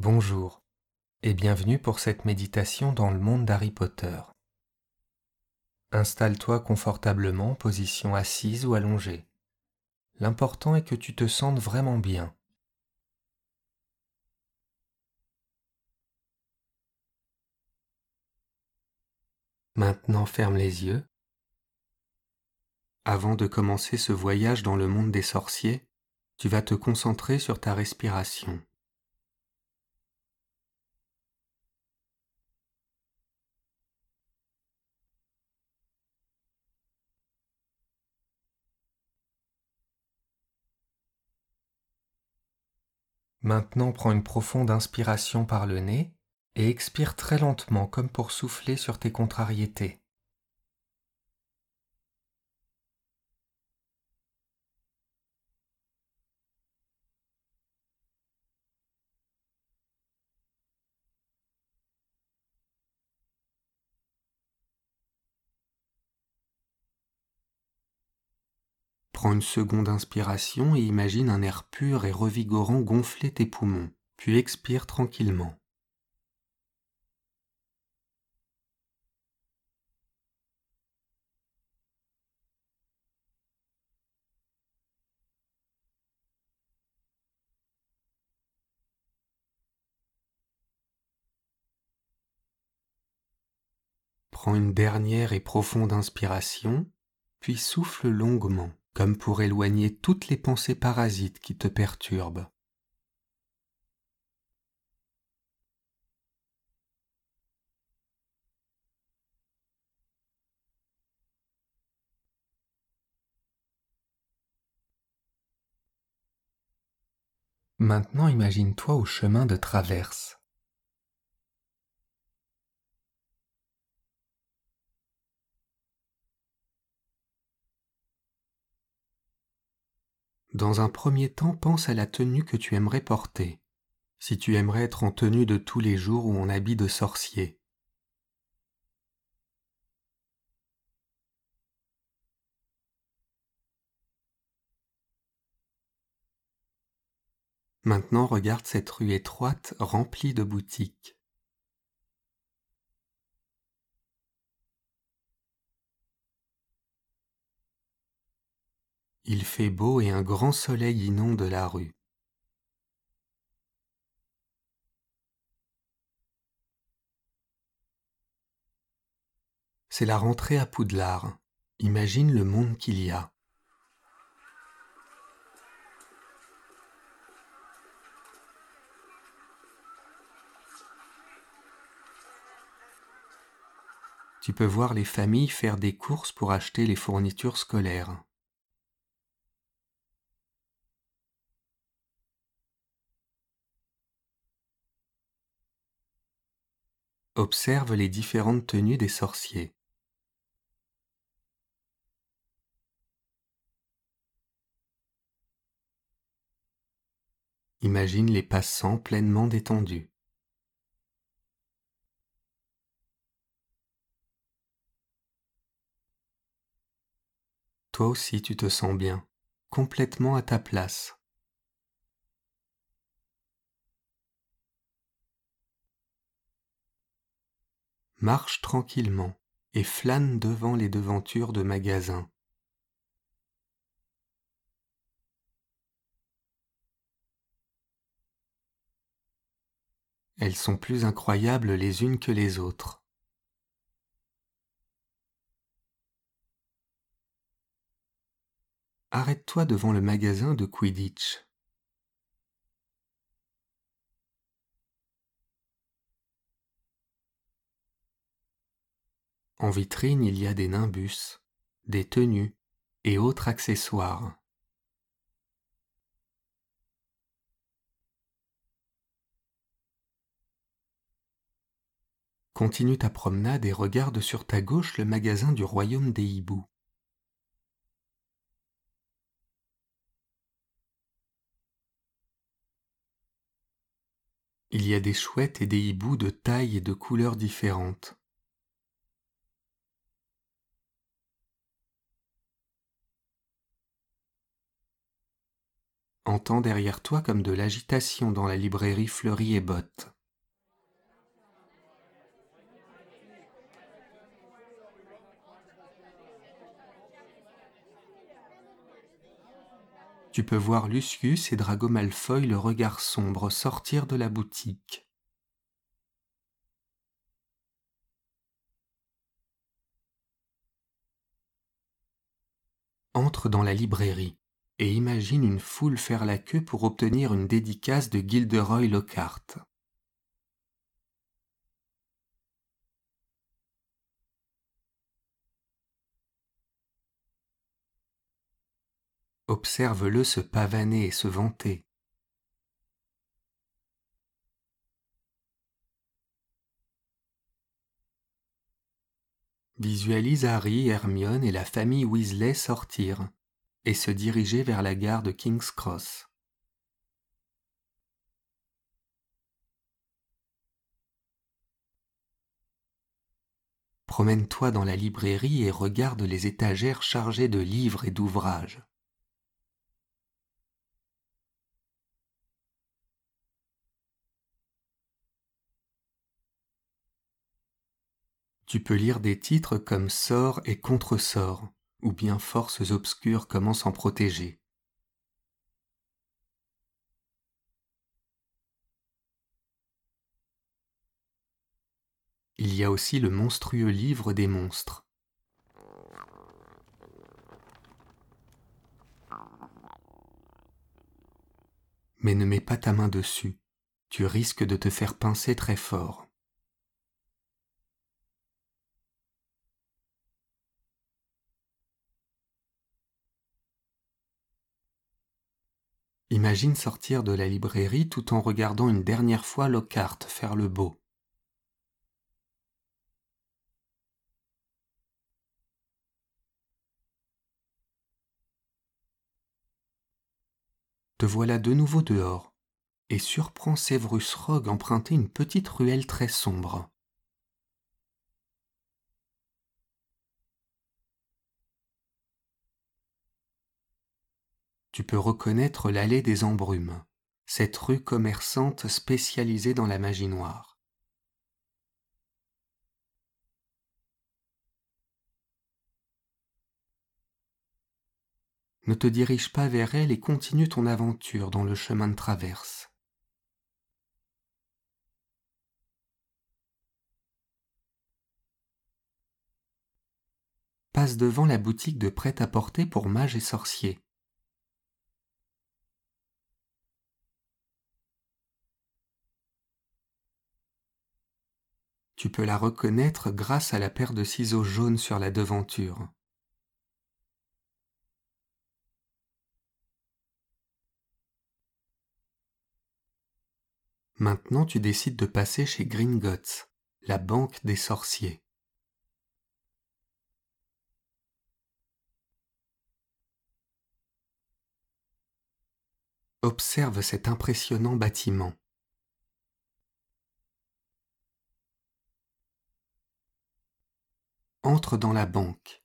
Bonjour et bienvenue pour cette méditation dans le monde d'Harry Potter. Installe-toi confortablement, position assise ou allongée. L'important est que tu te sentes vraiment bien. Maintenant ferme les yeux. Avant de commencer ce voyage dans le monde des sorciers, tu vas te concentrer sur ta respiration. Maintenant prends une profonde inspiration par le nez et expire très lentement comme pour souffler sur tes contrariétés. Une seconde inspiration et imagine un air pur et revigorant gonfler tes poumons, puis expire tranquillement. Prends une dernière et profonde inspiration, puis souffle longuement comme pour éloigner toutes les pensées parasites qui te perturbent. Maintenant imagine-toi au chemin de traverse. Dans un premier temps, pense à la tenue que tu aimerais porter. Si tu aimerais être en tenue de tous les jours ou en habit de sorcier. Maintenant regarde cette rue étroite remplie de boutiques. Il fait beau et un grand soleil inonde la rue. C'est la rentrée à Poudlard. Imagine le monde qu'il y a. Tu peux voir les familles faire des courses pour acheter les fournitures scolaires. Observe les différentes tenues des sorciers. Imagine les passants pleinement détendus. Toi aussi tu te sens bien, complètement à ta place. Marche tranquillement et flâne devant les devantures de magasins. Elles sont plus incroyables les unes que les autres. Arrête-toi devant le magasin de Quidditch. En vitrine, il y a des nimbus, des tenues et autres accessoires. Continue ta promenade et regarde sur ta gauche le magasin du royaume des hiboux. Il y a des chouettes et des hiboux de tailles et de couleurs différentes. Entends derrière toi comme de l'agitation dans la librairie Fleury et Botte. Tu peux voir Lucius et Drago Malfoy le regard sombre sortir de la boutique. Entre dans la librairie et imagine une foule faire la queue pour obtenir une dédicace de Gilderoy Lockhart. Observe-le se pavaner et se vanter. Visualise Harry, Hermione et la famille Weasley sortir et se diriger vers la gare de King's Cross. Promène-toi dans la librairie et regarde les étagères chargées de livres et d'ouvrages. Tu peux lire des titres comme Sort et Contre-sort, ou bien Forces obscures comment s'en protéger. Il y a aussi le monstrueux livre des monstres. Mais ne mets pas ta main dessus, tu risques de te faire pincer très fort. Imagine sortir de la librairie tout en regardant une dernière fois Lockhart faire le beau. Te voilà de nouveau dehors et surprends Severus Rogue emprunter une petite ruelle très sombre. Tu peux reconnaître l'allée des embrumes, cette rue commerçante spécialisée dans la magie noire. Ne te dirige pas vers elle et continue ton aventure dans le chemin de traverse. Passe devant la boutique de prêt-à-porter pour mages et sorciers. Tu peux la reconnaître grâce à la paire de ciseaux jaunes sur la devanture. Maintenant tu décides de passer chez Gringotts, la banque des sorciers. Observe cet impressionnant bâtiment. Entre dans la banque.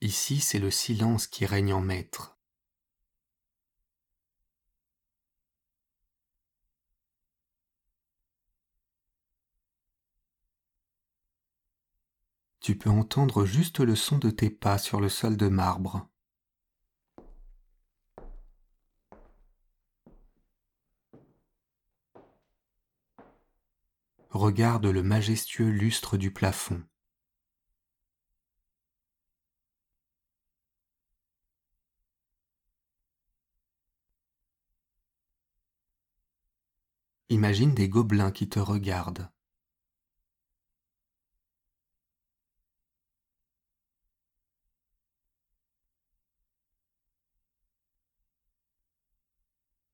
Ici, c'est le silence qui règne en maître. Tu peux entendre juste le son de tes pas sur le sol de marbre. Regarde le majestueux lustre du plafond. Imagine des gobelins qui te regardent.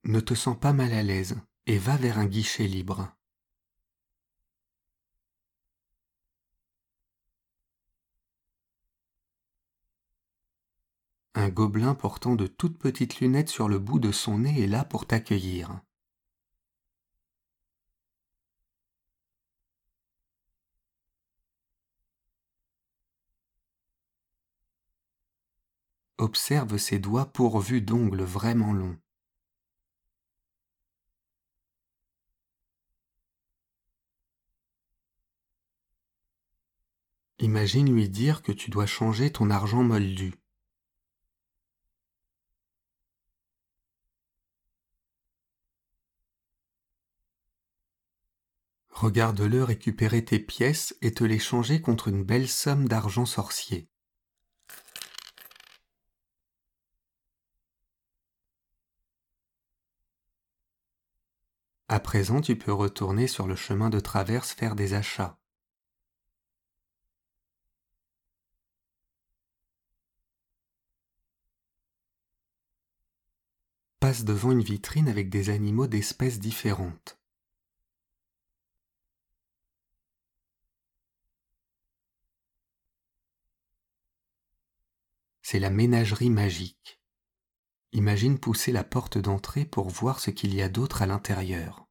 Ne te sens pas mal à l'aise et va vers un guichet libre. Un gobelin portant de toutes petites lunettes sur le bout de son nez est là pour t'accueillir. observe ses doigts pourvus d'ongles vraiment longs. Imagine lui dire que tu dois changer ton argent moldu. Regarde-le récupérer tes pièces et te les changer contre une belle somme d'argent sorcier. À présent, tu peux retourner sur le chemin de traverse faire des achats. Passe devant une vitrine avec des animaux d'espèces différentes. C'est la ménagerie magique. Imagine pousser la porte d'entrée pour voir ce qu'il y a d'autre à l'intérieur.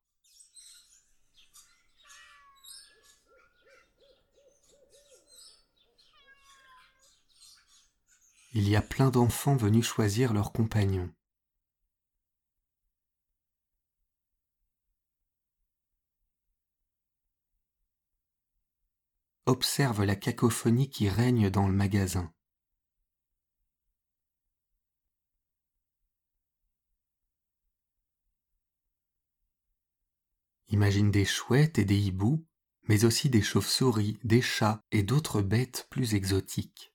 Il y a plein d'enfants venus choisir leurs compagnons. Observe la cacophonie qui règne dans le magasin. Imagine des chouettes et des hiboux, mais aussi des chauves-souris, des chats et d'autres bêtes plus exotiques.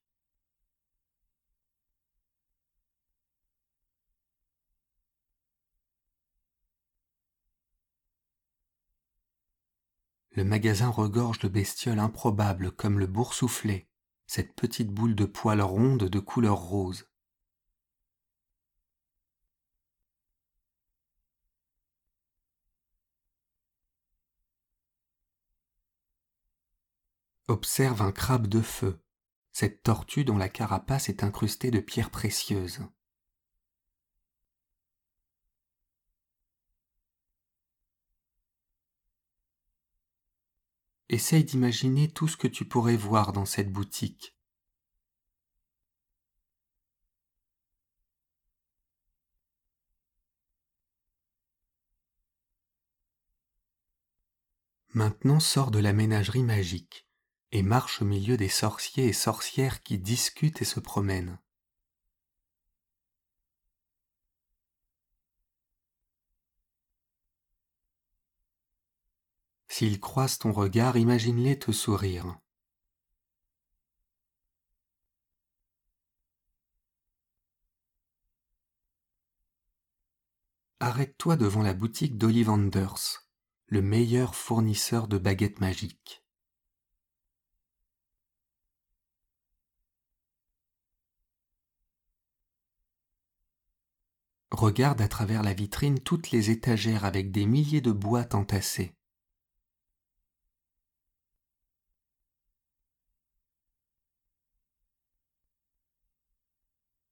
Le magasin regorge de bestioles improbables comme le boursouflé, cette petite boule de poils ronde de couleur rose. Observe un crabe de feu, cette tortue dont la carapace est incrustée de pierres précieuses. Essaye d'imaginer tout ce que tu pourrais voir dans cette boutique. Maintenant sors de la ménagerie magique et marche au milieu des sorciers et sorcières qui discutent et se promènent. S'ils croisent ton regard, imagine-les te sourire. Arrête-toi devant la boutique d'Ollivanders, le meilleur fournisseur de baguettes magiques. Regarde à travers la vitrine toutes les étagères avec des milliers de boîtes entassées.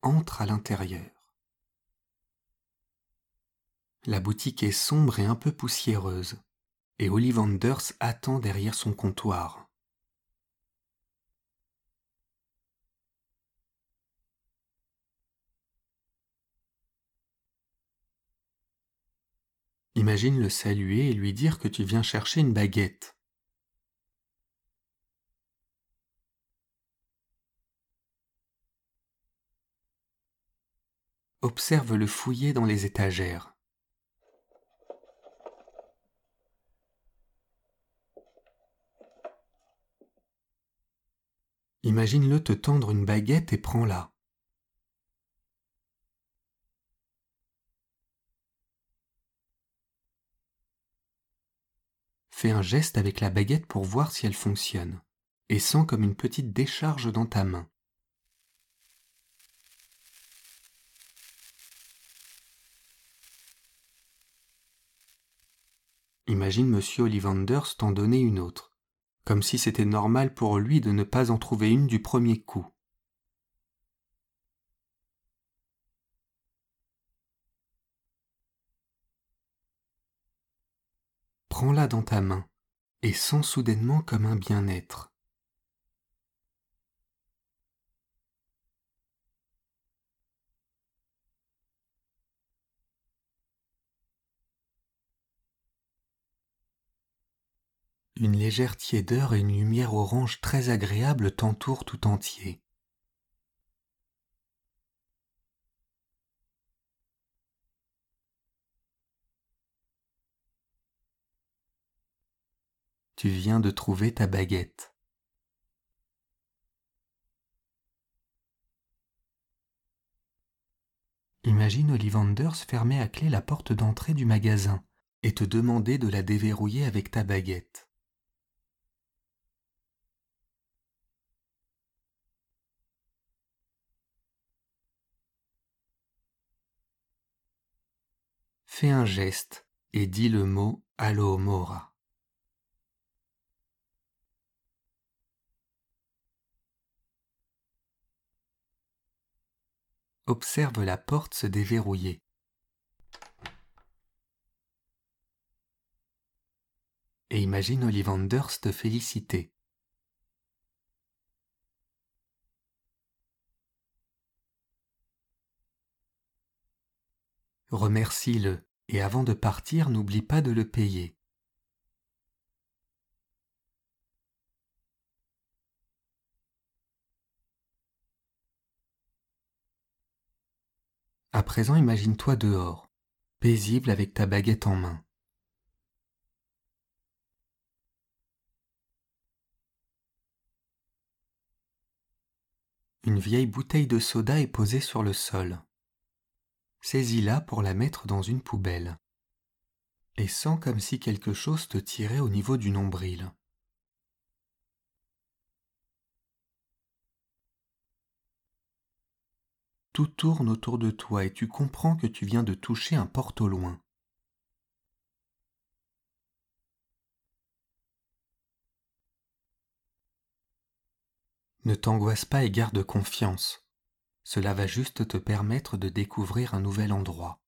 Entre à l'intérieur. La boutique est sombre et un peu poussiéreuse, et Ollivanders attend derrière son comptoir. Imagine le saluer et lui dire que tu viens chercher une baguette. Observe le fouiller dans les étagères. Imagine-le te tendre une baguette et prends-la. Fais un geste avec la baguette pour voir si elle fonctionne, et sens comme une petite décharge dans ta main. Imagine Monsieur Ollivanders t'en donner une autre, comme si c'était normal pour lui de ne pas en trouver une du premier coup. prends-la dans ta main et sens soudainement comme un bien-être. Une légère tiédeur et une lumière orange très agréable t'entourent tout entier. Tu viens de trouver ta baguette. Imagine Ollivanders fermer à clé la porte d'entrée du magasin et te demander de la déverrouiller avec ta baguette. Fais un geste et dis le mot Alohomora. Observe la porte se déverrouiller. Et imagine Ollivanders te féliciter. Remercie-le et avant de partir, n'oublie pas de le payer. À présent, imagine-toi dehors, paisible avec ta baguette en main. Une vieille bouteille de soda est posée sur le sol saisis-la pour la mettre dans une poubelle. Et sens comme si quelque chose te tirait au niveau du nombril. Tout tourne autour de toi et tu comprends que tu viens de toucher un porte au loin. Ne t'angoisse pas et garde confiance. Cela va juste te permettre de découvrir un nouvel endroit.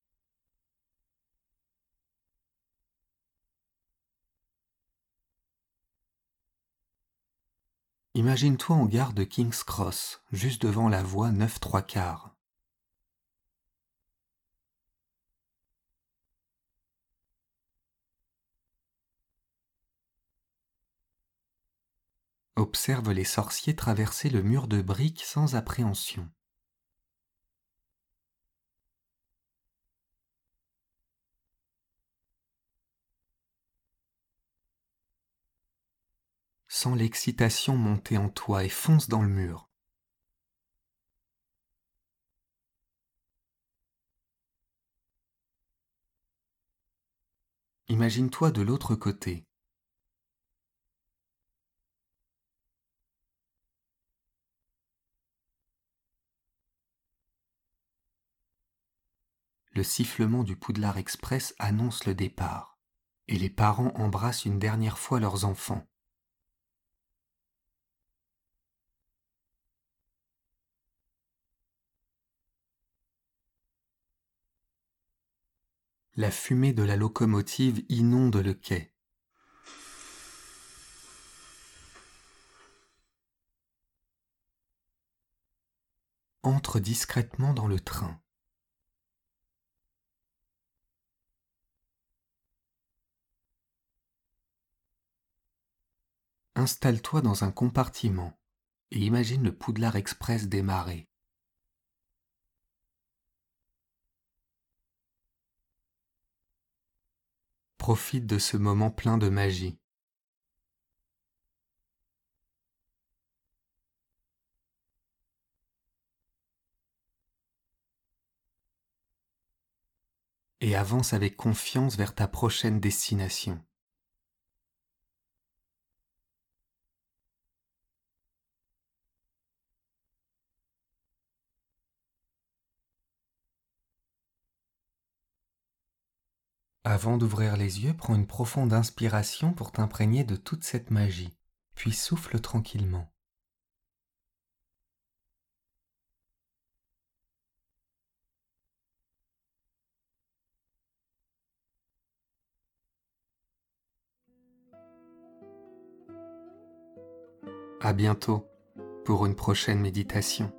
Imagine-toi en gare de King's Cross, juste devant la voie 9 3 quarts. Observe les sorciers traverser le mur de briques sans appréhension. L'excitation monter en toi et fonce dans le mur. Imagine-toi de l'autre côté. Le sifflement du Poudlard Express annonce le départ, et les parents embrassent une dernière fois leurs enfants. La fumée de la locomotive inonde le quai. Entre discrètement dans le train. Installe-toi dans un compartiment et imagine le Poudlard Express démarrer. Profite de ce moment plein de magie. Et avance avec confiance vers ta prochaine destination. Avant d'ouvrir les yeux, prends une profonde inspiration pour t'imprégner de toute cette magie, puis souffle tranquillement. À bientôt pour une prochaine méditation.